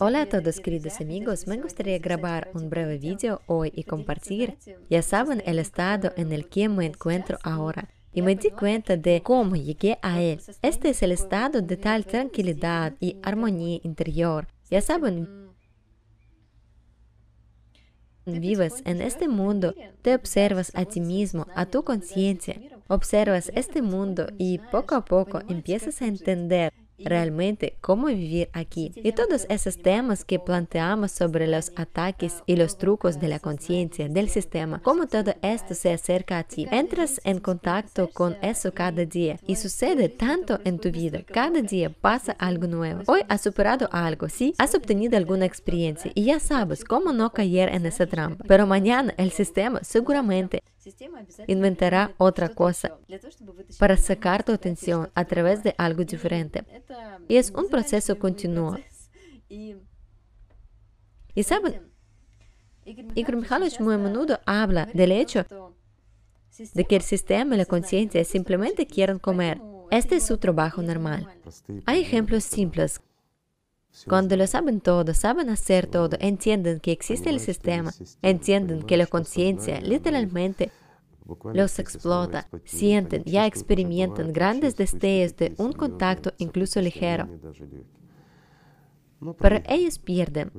Hola a todos queridos amigos, me gustaría grabar un breve video hoy y compartir. Ya saben el estado en el que me encuentro ahora y me di cuenta de cómo llegué a él. Este es el estado de tal tranquilidad y armonía interior. Ya saben, vives en este mundo, te observas a ti mismo, a tu conciencia, observas este mundo y poco a poco empiezas a entender realmente cómo vivir aquí. Y todos esos temas que planteamos sobre los ataques y los trucos de la conciencia, del sistema, cómo todo esto se acerca a ti. Entras en contacto con eso cada día y sucede tanto en tu vida. Cada día pasa algo nuevo. Hoy has superado algo, sí, has obtenido alguna experiencia y ya sabes cómo no caer en esa trampa. Pero mañana el sistema seguramente inventará otra cosa para sacar tu atención a través de algo diferente. Y es un proceso continuo. Y saben, Igor Mikhailovich muy a menudo habla del hecho de que el sistema y la conciencia simplemente quieren comer. Este es su trabajo normal. Hay ejemplos simples. Cuando lo saben todo, saben hacer todo, entienden que existe el sistema, entienden que la conciencia literalmente los explota, sienten, ya experimentan grandes destellos de un contacto incluso ligero. Pero ellos pierden.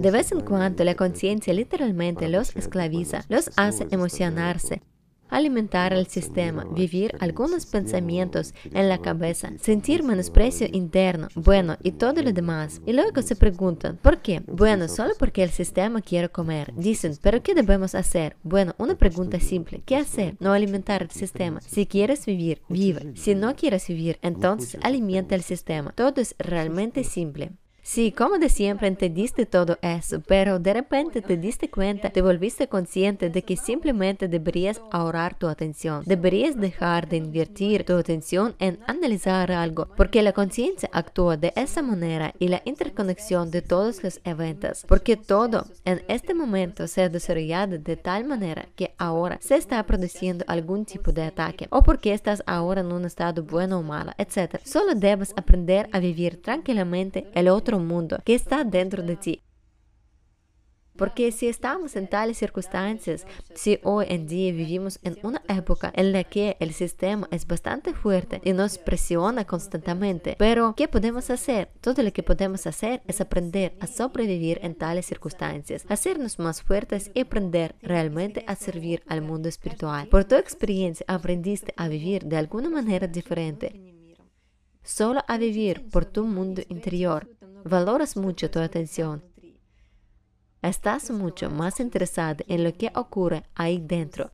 De vez en cuando la conciencia literalmente los esclaviza, los hace emocionarse, alimentar el sistema, vivir algunos pensamientos en la cabeza, sentir menosprecio interno, bueno, y todo lo demás. Y luego se preguntan, ¿por qué? Bueno, solo porque el sistema quiere comer. Dicen, ¿pero qué debemos hacer? Bueno, una pregunta simple, ¿qué hacer? No alimentar el sistema. Si quieres vivir, vive. Si no quieres vivir, entonces alimenta el sistema. Todo es realmente simple. Sí, como de siempre entendiste todo eso, pero de repente te diste cuenta, te volviste consciente de que simplemente deberías ahorrar tu atención. Deberías dejar de invertir tu atención en analizar algo, porque la conciencia actúa de esa manera y la interconexión de todos los eventos, porque todo en este momento se ha desarrollado de tal manera que ahora se está produciendo algún tipo de ataque, o porque estás ahora en un estado bueno o malo, etc. Solo debes aprender a vivir tranquilamente el otro mundo que está dentro de ti. Porque si estamos en tales circunstancias, si hoy en día vivimos en una época en la que el sistema es bastante fuerte y nos presiona constantemente, pero ¿qué podemos hacer? Todo lo que podemos hacer es aprender a sobrevivir en tales circunstancias, hacernos más fuertes y aprender realmente a servir al mundo espiritual. Por tu experiencia aprendiste a vivir de alguna manera diferente, solo a vivir por tu mundo interior valoras mucho tu atención. Estás mucho más interesado en lo que ocurre ahí dentro.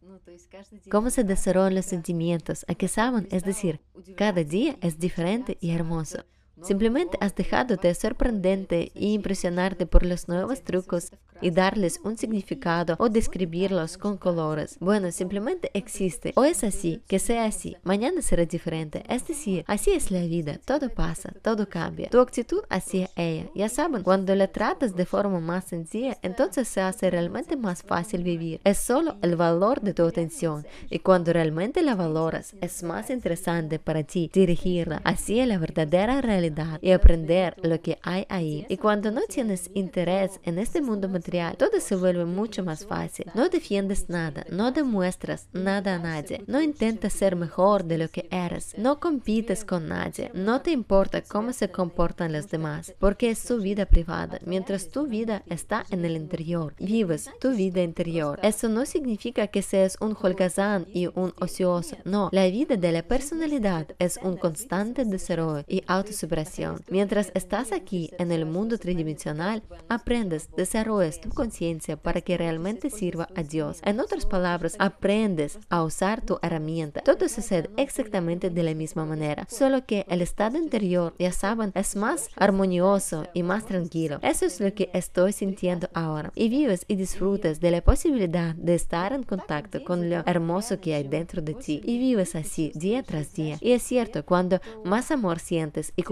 Cómo se desarrollan los sentimientos, a que saben, es decir, cada día es diferente y hermoso. Simplemente has dejado de sorprendente e impresionarte por los nuevos trucos y darles un significado o describirlos con colores. Bueno, simplemente existe. O es así, que sea así. Mañana será diferente. Es decir, así es la vida. Todo pasa, todo cambia. Tu actitud hacia ella. Ya saben, cuando la tratas de forma más sencilla, entonces se hace realmente más fácil vivir. Es solo el valor de tu atención. Y cuando realmente la valoras, es más interesante para ti dirigirla hacia la verdadera realidad y aprender lo que hay ahí. Y cuando no tienes interés en este mundo material, todo se vuelve mucho más fácil. No defiendes nada, no demuestras nada a nadie, no intentas ser mejor de lo que eres, no compites con nadie, no te importa cómo se comportan los demás, porque es su vida privada, mientras tu vida está en el interior, vives tu vida interior. Eso no significa que seas un holgazán y un ocioso, no, la vida de la personalidad es un constante desarrollo y autosuperación Mientras estás aquí en el mundo tridimensional, aprendes, desarrollas tu conciencia para que realmente sirva a Dios. En otras palabras, aprendes a usar tu herramienta. Todo sucede exactamente de la misma manera, solo que el estado interior, ya saben, es más armonioso y más tranquilo. Eso es lo que estoy sintiendo ahora. Y vives y disfrutas de la posibilidad de estar en contacto con lo hermoso que hay dentro de ti. Y vives así día tras día. Y es cierto, cuando más amor sientes y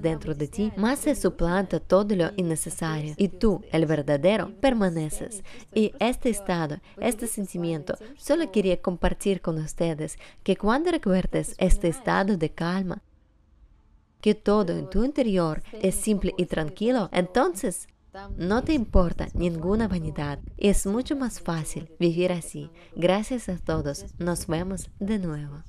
dentro de ti, más se suplanta todo lo innecesario y tú, el verdadero, permaneces. Y este estado, este sentimiento, solo quería compartir con ustedes que cuando recuerdes este estado de calma, que todo en tu interior es simple y tranquilo, entonces no te importa ninguna vanidad. Es mucho más fácil vivir así. Gracias a todos. Nos vemos de nuevo.